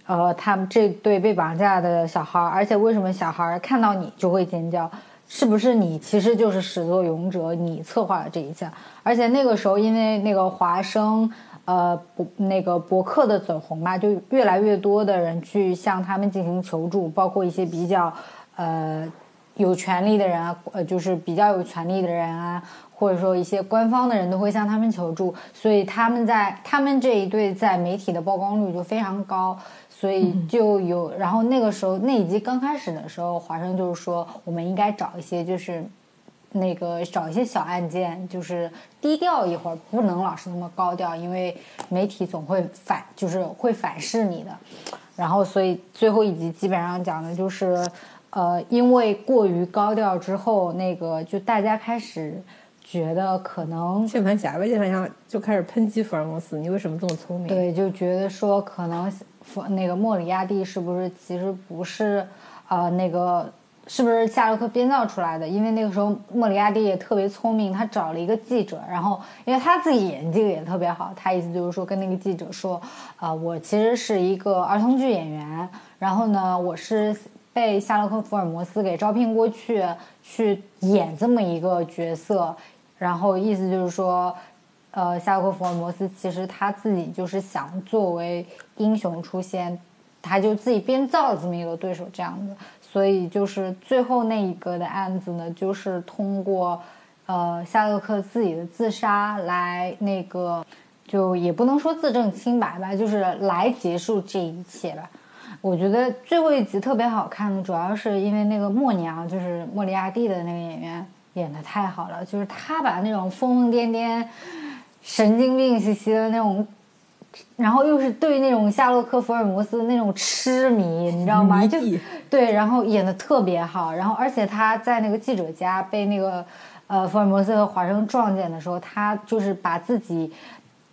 呃他们这对被绑架的小孩，而且为什么小孩看到你就会尖叫？是不是你其实就是始作俑者？你策划了这一切？而且那个时候因为那个华生呃博那个博客的走红嘛，就越来越多的人去向他们进行求助，包括一些比较。呃，有权利的人啊，呃，就是比较有权利的人啊，或者说一些官方的人都会向他们求助，所以他们在他们这一对在媒体的曝光率就非常高，所以就有，然后那个时候那一集刚开始的时候，华生就是说我们应该找一些就是那个找一些小案件，就是低调一会儿，不能老是那么高调，因为媒体总会反，就是会反噬你的。然后，所以最后一集基本上讲的就是，呃，因为过于高调之后，那个就大家开始觉得可能键盘侠呗，键盘侠就开始抨击福尔摩斯，你为什么这么聪明？对，就觉得说可能那个莫里亚蒂是不是其实不是啊那个。是不是夏洛克编造出来的？因为那个时候莫里亚蒂也特别聪明，他找了一个记者，然后因为他自己演技也特别好，他意思就是说跟那个记者说，啊，我其实是一个儿童剧演员，然后呢，我是被夏洛克福尔摩斯给招聘过去去演这么一个角色，然后意思就是说，呃，夏洛克福尔摩斯其实他自己就是想作为英雄出现，他就自己编造了这么一个对手这样子。所以就是最后那一个的案子呢，就是通过，呃，夏洛克自己的自杀来那个，就也不能说自证清白吧，就是来结束这一切吧。我觉得最后一集特别好看，主要是因为那个默娘，就是莫里亚蒂的那个演员演的太好了，就是他把那种疯疯癫癫、神经病兮兮的那种。然后又是对那种夏洛克福尔摩斯那种痴迷，你知道吗？就对，然后演的特别好。然后而且他在那个记者家被那个呃福尔摩斯和华生撞见的时候，他就是把自己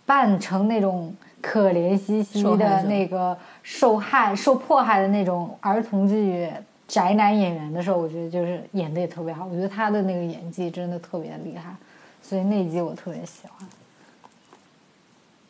扮成那种可怜兮兮的那个受害、受迫害的那种儿童剧宅男演员的时候，我觉得就是演的也特别好。我觉得他的那个演技真的特别厉害，所以那一集我特别喜欢。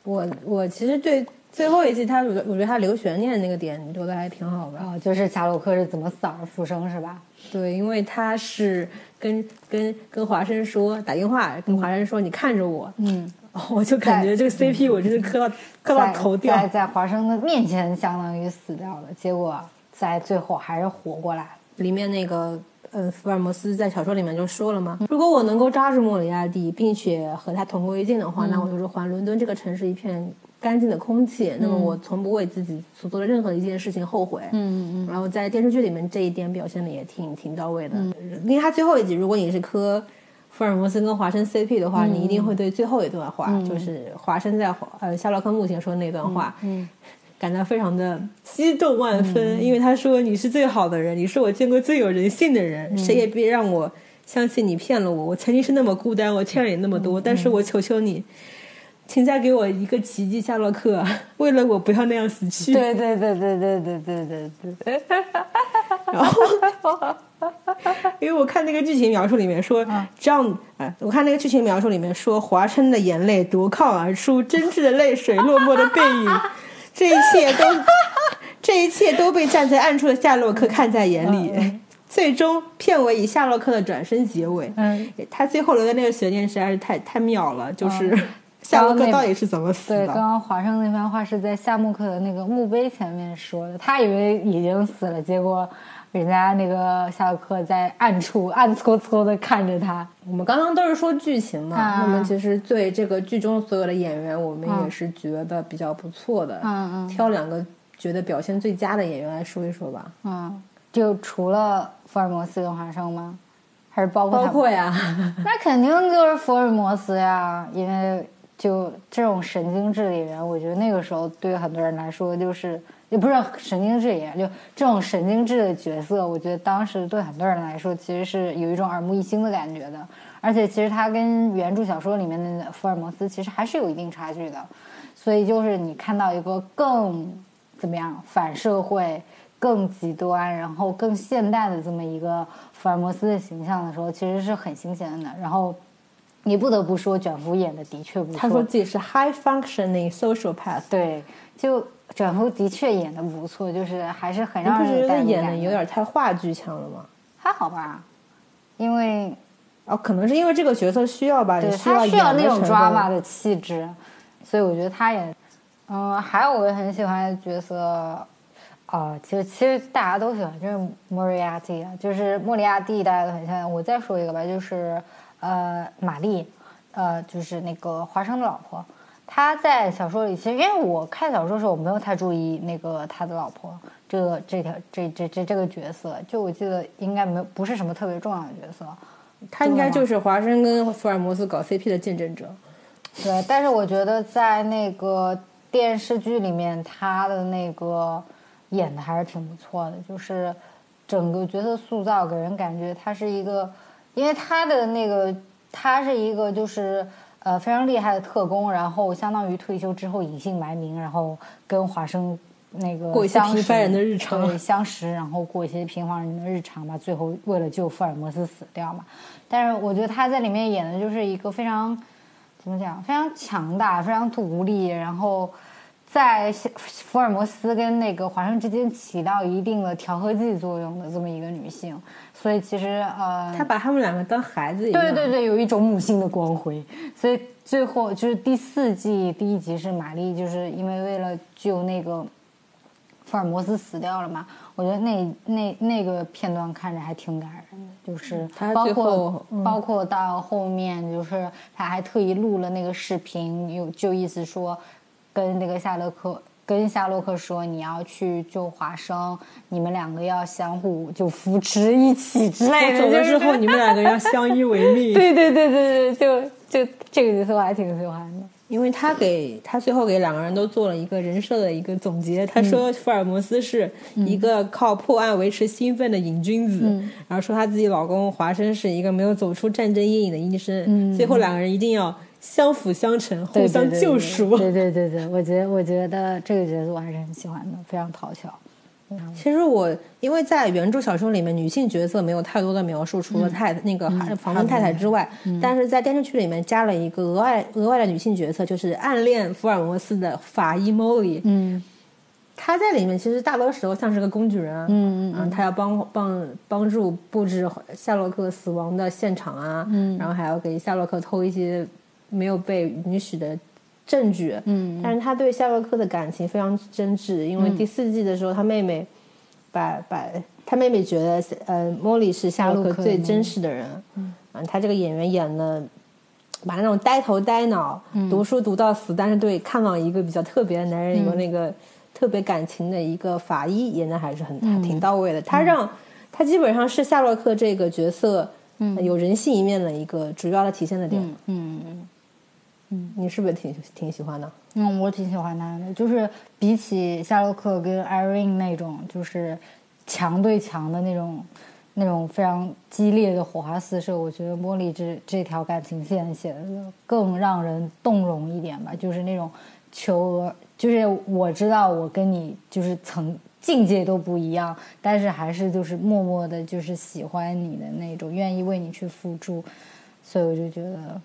我我其实对最后一季他，我我觉得他留悬念那个点留的还挺好的啊，就是夏洛克是怎么死而复生是吧？对，因为他是跟跟跟华生说打电话，跟华生说你看着我，嗯，我就感觉这个 CP 我真是磕到 磕到头掉，在在华生的面前相当于死掉了，结果在最后还是活过来。里面那个。嗯，福尔摩斯在小说里面就说了嘛，如果我能够抓住莫里亚蒂，并且和他同归于尽的话，那我就是还伦敦这个城市一片干净的空气。那么我从不为自己所做的任何一件事情后悔。嗯嗯嗯。然后在电视剧里面这一点表现的也挺挺到位的。因为他最后一集，如果你是磕福尔摩斯跟华生 CP 的话，你一定会对最后一段话，就是华生在呃夏洛克墓前说的那段话。嗯。感到非常的激动万分，因为他说你是最好的人，你是我见过最有人性的人，谁也别让我相信你骗了我。我曾经是那么孤单，我欠了你那么多，但是我求求你，请再给我一个奇迹，夏洛克，为了我不要那样死去。对对对对对对对对对。然后，因为我看那个剧情描述里面说，这样，哎，我看那个剧情描述里面说，华生的眼泪夺眶而出，真挚的泪水落寞的背影。这一切都，这一切都被站在暗处的夏洛克看在眼里。最终，片尾以夏洛克的转身结尾。嗯，他最后留的那个悬念实在是太太妙了。就是 夏洛克到底是怎么死的？对，刚刚华生那番话是在夏洛克的那个墓碑前面说的。他以为已经死了，结果。人家那个夏洛克在暗处暗搓搓的看着他。我们刚刚都是说剧情嘛，那么其实对这个剧中所有的演员，我们也是觉得比较不错的。嗯嗯。挑两个觉得表现最佳的演员来说一说吧。嗯，就除了福尔摩斯跟华生吗？还是包括？包括呀。那肯定就是福尔摩斯呀，因为就这种神经质的演员，我觉得那个时候对于很多人来说就是。也不是神经质也就这种神经质的角色，我觉得当时对很多人来说，其实是有一种耳目一新的感觉的。而且，其实他跟原著小说里面的福尔摩斯其实还是有一定差距的。所以，就是你看到一个更怎么样反社会、更极端，然后更现代的这么一个福尔摩斯的形象的时候，其实是很新鲜的。然后，你不得不说，卷福演的的确不错。他说自己是 high functioning social path，对，就。卷福的确演的不错，就是还是很让人觉得演的有点太话剧腔了吗？还好吧，因为哦，可能是因为这个角色需要吧，对他需要那种 drama 的气质，所以我觉得他演。嗯，还有我也很喜欢的角色，啊，其实其实大家都喜欢，就是莫里亚蒂啊，就是莫里亚蒂，大家都很喜欢。我再说一个吧，就是呃，玛丽，呃，就是那个华生的老婆。她在小说里，其实因为我看小说的时候，我没有太注意那个他的老婆这个这条这这这这个角色，就我记得应该没有不是什么特别重要的角色，他应该就是华生跟福尔摩斯搞 CP 的见证者。对，但是我觉得在那个电视剧里面，他的那个演的还是挺不错的，就是整个角色塑造给人感觉他是一个，因为他的那个他是一个就是呃非常厉害的特工，然后相当于退休之后隐姓埋名，然后跟华生那个过一些相识平凡人的日常对相识，然后过一些平凡人的日常吧，最后为了救福尔摩斯死掉嘛。但是我觉得他在里面演的就是一个非常。怎么讲？非常强大，非常独立，然后在福尔摩斯跟那个华生之间起到一定的调和剂作用的这么一个女性，所以其实呃，他把他们两个当孩子一样。对对对，有一种母性的光辉。所以最后就是第四季第一集是玛丽，就是因为为了救那个福尔摩斯死掉了嘛。我觉得那那那个片段看着还挺感人的，就是包括包括到后面，就是他还特意录了那个视频，有就意思说，跟那个夏洛克跟夏洛克说你要去救华生，你们两个要相互就扶持一起之类的。走了之后，你们两个要相依为命。对对对对对，就就这个角色我还挺喜欢的。因为他给他最后给两个人都做了一个人设的一个总结，他说福尔摩斯是一个靠破案维持兴奋的瘾君子，然后说他自己老公华生是一个没有走出战争阴影的医生，最后两个人一定要相辅相成，互相救赎。对对对对，我觉得我觉得这个角色我还是很喜欢的，非常讨巧。其实我因为在原著小说里面，女性角色没有太多的描述，除了太那个房东太太之外，但是在电视剧里面加了一个额外额外的女性角色，就是暗恋福尔摩斯的法医莫莉。嗯，她在里面其实大多时候像是个工具人。嗯嗯，她要帮帮帮助布置夏洛克死亡的现场啊，嗯然后还要给夏洛克偷一些没有被允许的。证据，嗯，但是他对夏洛克的感情非常真挚，因为第四季的时候，他妹妹把把他妹妹觉得，呃，莫莉是夏洛克最真实的人，嗯，他这个演员演的，把那种呆头呆脑、读书读到死，但是对看望一个比较特别的男人有那个特别感情的一个法医演的还是很挺到位的，他让他基本上是夏洛克这个角色有人性一面的一个主要的体现的点，嗯嗯。嗯，你是不是挺挺喜欢的？嗯，我挺喜欢他的，就是比起夏洛克跟艾瑞那种，就是强对强的那种，那种非常激烈的火花四射，我觉得茉莉这这条感情线写的更让人动容一点吧。就是那种求，就是我知道我跟你就是层境界都不一样，但是还是就是默默的，就是喜欢你的那种，愿意为你去付出，所以我就觉得。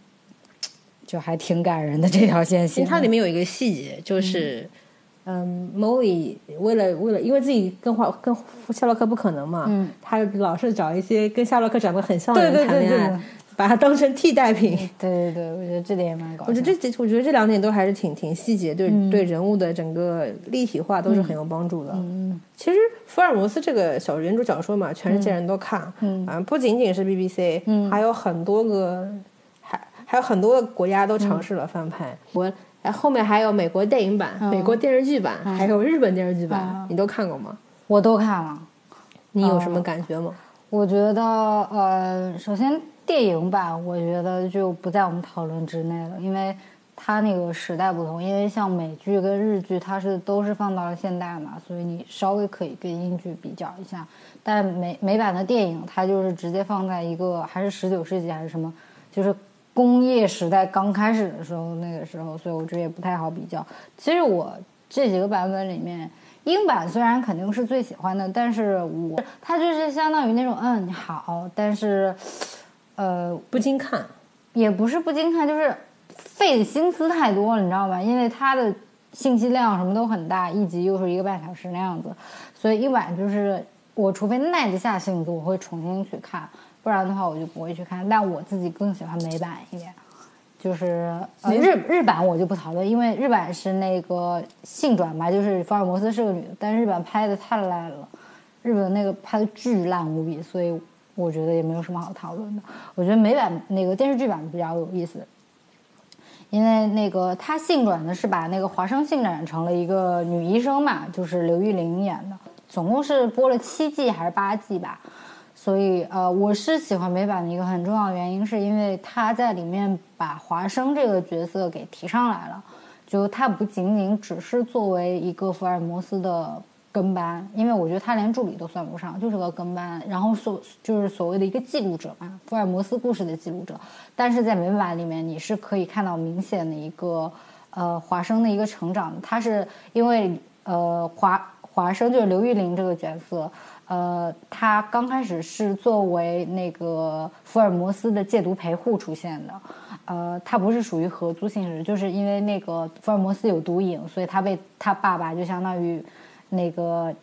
就还挺感人的这条线，其实它里面有一个细节，就是，嗯，莫莉为了为了，因为自己跟华跟夏洛克不可能嘛，嗯，他老是找一些跟夏洛克长得很像的人谈恋爱，把他当成替代品。对对对，我觉得这点也蛮搞笑。我觉得这我觉得这两点都还是挺挺细节，对对人物的整个立体化都是很有帮助的。嗯，其实福尔摩斯这个小原著小说嘛，全世界人都看，嗯，啊不仅仅是 BBC，嗯，还有很多个。还有很多国家都尝试了翻拍，我后面还有美国电影版、美国电视剧版，还有日本电视剧版，你都看过吗？我都看了，你有什么感觉吗？我觉得，呃，首先电影版我觉得就不在我们讨论之内了，因为它那个时代不同。因为像美剧跟日剧，它是都是放到了现代嘛，所以你稍微可以跟英剧比较一下。但美美版的电影，它就是直接放在一个还是十九世纪还是什么，就是。工业时代刚开始的时候，那个时候，所以我觉得也不太好比较。其实我这几个版本里面，英版虽然肯定是最喜欢的，但是我它就是相当于那种嗯好，但是呃不经看，也不是不经看，就是费的心思太多了，你知道吧？因为它的信息量什么都很大，一集又是一个半小时那样子，所以一版就是我除非耐得下性子，我会重新去看。不然的话，我就不会去看。但我自己更喜欢美版一点，就是日日版我就不讨论，因为日版是那个性转嘛，就是福尔摩斯是个女的，但日版拍的太烂了，日本那个拍的巨烂无比，所以我觉得也没有什么好讨论的。我觉得美版那个电视剧版比较有意思，因为那个他性转的是把那个华生性转成了一个女医生嘛，就是刘玉玲演的，总共是播了七季还是八季吧。所以呃，我是喜欢美版的一个很重要原因，是因为他在里面把华生这个角色给提上来了，就他不仅仅只是作为一个福尔摩斯的。跟班，因为我觉得他连助理都算不上，就是个跟班。然后所就是所谓的一个记录者嘛，福尔摩斯故事的记录者。但是在美版里面，你是可以看到明显的一个呃华生的一个成长。他是因为呃华华生就是刘玉玲这个角色，呃，他刚开始是作为那个福尔摩斯的戒毒陪护出现的，呃，他不是属于合租性质，就是因为那个福尔摩斯有毒瘾，所以他被他爸爸就相当于。那个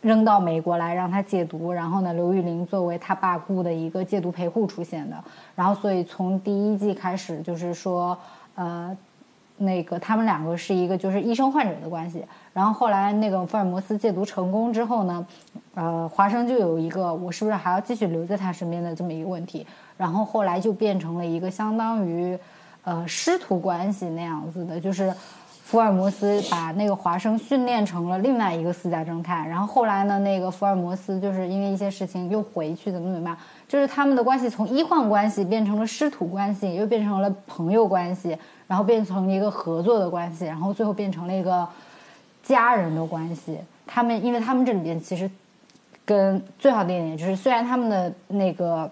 扔到美国来让他戒毒，然后呢，刘玉玲作为他爸雇的一个戒毒陪护出现的，然后所以从第一季开始就是说，呃，那个他们两个是一个就是医生患者的关系，然后后来那个福尔摩斯戒毒成功之后呢，呃，华生就有一个我是不是还要继续留在他身边的这么一个问题，然后后来就变成了一个相当于呃师徒关系那样子的，就是。福尔摩斯把那个华生训练成了另外一个私家侦探，然后后来呢，那个福尔摩斯就是因为一些事情又回去，怎么怎么样，就是他们的关系从医患关系变成了师徒关系，又变成了朋友关系，然后变成一个合作的关系，然后最后变成了一个家人的关系。他们，因为他们这里边其实跟最好的一点就是，虽然他们的那个。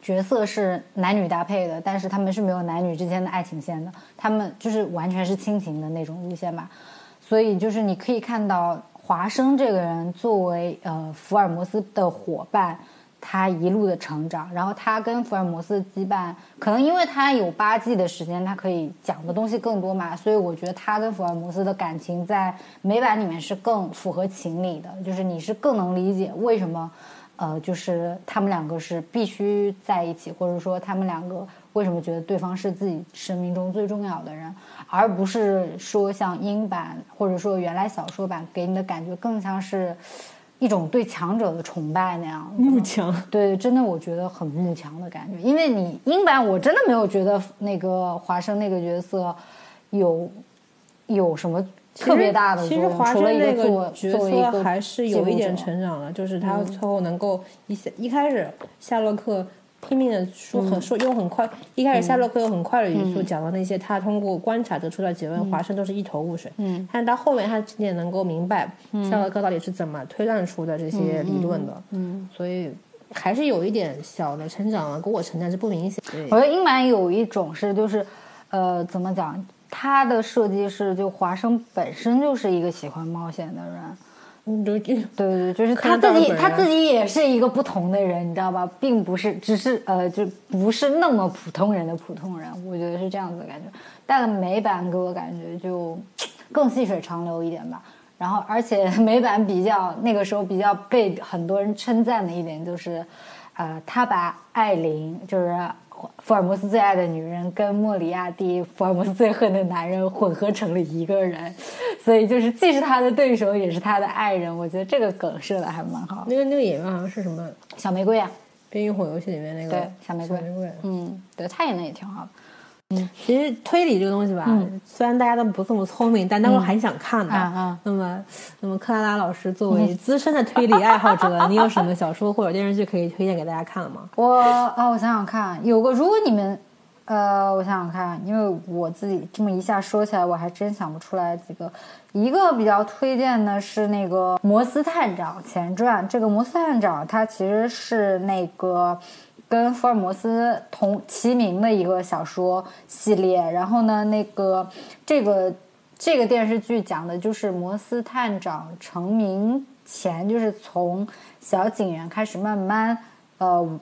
角色是男女搭配的，但是他们是没有男女之间的爱情线的，他们就是完全是亲情的那种路线吧。所以就是你可以看到华生这个人作为呃福尔摩斯的伙伴，他一路的成长，然后他跟福尔摩斯的羁绊，可能因为他有八季的时间，他可以讲的东西更多嘛，所以我觉得他跟福尔摩斯的感情在美版里面是更符合情理的，就是你是更能理解为什么。呃，就是他们两个是必须在一起，或者说他们两个为什么觉得对方是自己生命中最重要的人，而不是说像英版或者说原来小说版给你的感觉更像是一种对强者的崇拜那样。慕强，对，真的我觉得很慕强的感觉。因为你英版我真的没有觉得那个华生那个角色有有什么。特别大的其实华生那个角色还是有一点成长了，就是他最后能够一一开始夏洛克拼命的说很说用很快，一开始夏洛克用很快的语速讲的那些他通过观察得出的结论，华生都是一头雾水。嗯，但到后面他渐渐能够明白夏洛克到底是怎么推断出的这些理论的。嗯，所以还是有一点小的成长了，给我成长是不明显。我觉得英版有一种是就是，呃，怎么讲？他的设计是，就华生本身就是一个喜欢冒险的人，嗯，对对对，就是他自己，他自己也是一个不同的人，你知道吧？并不是，只是呃，就不是那么普通人的普通人，我觉得是这样子的感觉。但美版给我感觉就更细水长流一点吧。然后，而且美版比较那个时候比较被很多人称赞的一点就是，呃，他把艾琳就是。福尔摩斯最爱的女人跟莫里亚蒂，福尔摩斯最恨的男人混合成了一个人，所以就是既是他的对手，也是他的爱人。我觉得这个梗设的还蛮好。那个那个演员好像是什么小玫瑰啊，《冰与火游戏》里面那个对小玫瑰，玫瑰，嗯，对他演的也挺好的。嗯，其实推理这个东西吧，虽然大家都不这么聪明，但都会很想看的。那么，那么克拉拉老师作为资深的推理爱好者，你有什么小说或者电视剧可以推荐给大家看了吗？我啊，我想想看，有个如果你们，呃，我想想看，因为我自己这么一下说起来，我还真想不出来几个。一个比较推荐的是那个《摩斯探长前传》，这个摩斯探长他其实是那个。跟福尔摩斯同齐名的一个小说系列，然后呢，那个这个这个电视剧讲的就是摩斯探长成名前，就是从小警员开始慢慢呃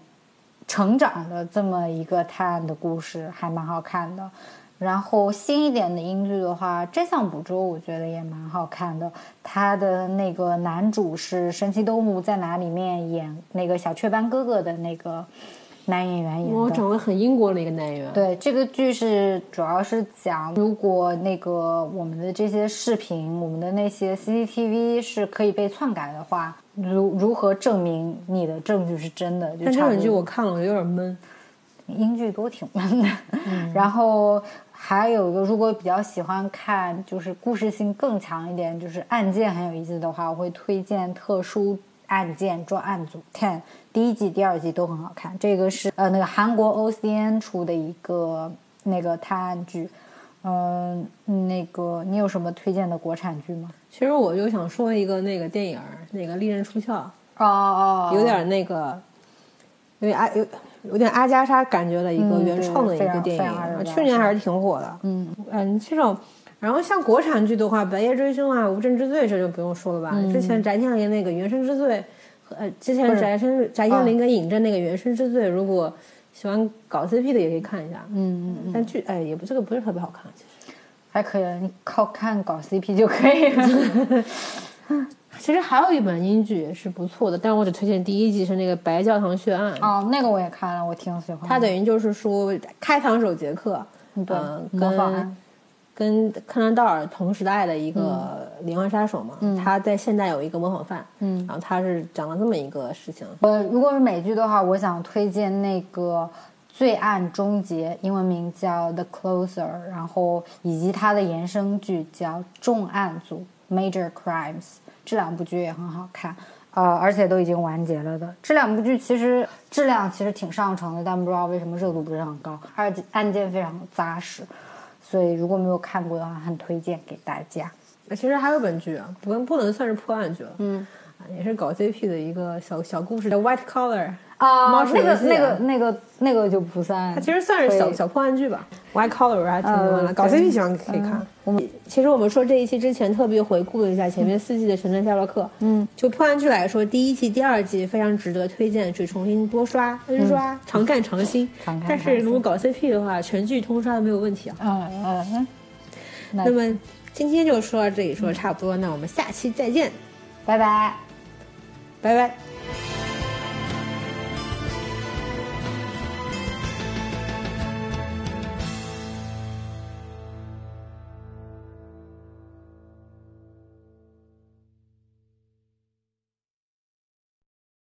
成长的这么一个探案的故事，还蛮好看的。然后新一点的英剧的话，《真相捕捉》我觉得也蛮好看的。他的那个男主是《神奇动物在哪》里面演那个小雀斑哥哥的那个。男演员演的，我长得很英国的一个男演员。对，这个剧是主要是讲，如果那个我们的这些视频，我们的那些 CCTV 是可以被篡改的话，如如何证明你的证据是真的？但这本剧我看了，有点闷。英剧都挺闷的。然后还有一个，如果比较喜欢看，就是故事性更强一点，就是案件很有意思的话，我会推荐《特殊案件专案组 Ten，第一季、第二季都很好看。这个是呃那个韩国 OCN 出的一个那个探案剧。嗯、那个你有什么推荐的国产剧吗？其实我就想说一个那个电影，那个《利刃出鞘》，哦哦，有点那个，有点阿有有点阿加莎感觉的一个嗯原创的一个电影，有去年还是挺火的。嗯嗯，这种，然后像国产剧的话，《白夜追凶》啊，《无证之罪》这就不用说了吧。嗯之前翟天临那个《原生之罪》和，呃，之前翟生翟天临跟尹正那个《原生之罪》，如果喜欢搞 CP 的也可以看一下。嗯嗯嗯，但剧哎也不这个不是特别好看，其实。还可以，你靠看搞 CP 就可以了。其实还有一本英剧也是不错的，但我只推荐第一季是那个《白教堂血案》。哦，那个我也看了，我挺喜欢的。它等于就是说开膛手杰克，对嗯，模仿案跟跟柯南道尔同时代的一个连环杀手嘛，他在现代有一个模仿犯，嗯。然后他是讲了这么一个事情，呃，如果是美剧的话，我想推荐那个《罪案终结》，英文名叫《The Closer》，然后以及它的衍生剧叫《重案组》（Major Crimes），这两部剧也很好看。呃，而且都已经完结了的。这两部剧，其实质量其实挺上乘的，但不知道为什么热度不是很高，而且案件非常扎实，所以如果没有看过的话，很推荐给大家。其实还有本剧啊，不不能算是破案剧了，嗯，啊也是搞 CP 的一个小小故事，叫《White Collar》，啊、那个那个那个那个就不算，它其实算是小小破案剧吧，《White Collar》还挺喜欢的，搞 CP 喜欢可以看。我们其实我们说这一期之前特别回顾了一下前面四季的《神探夏洛克》，嗯，就破案剧来说，第一季、第二季非常值得推荐，去重新多刷、N 刷，常干常新。嗯常看但是如果搞 CP 的话，全剧通刷都没有问题啊。嗯嗯那么今天就说到这里，说的差不多，那我们下期再见，拜拜。拜拜。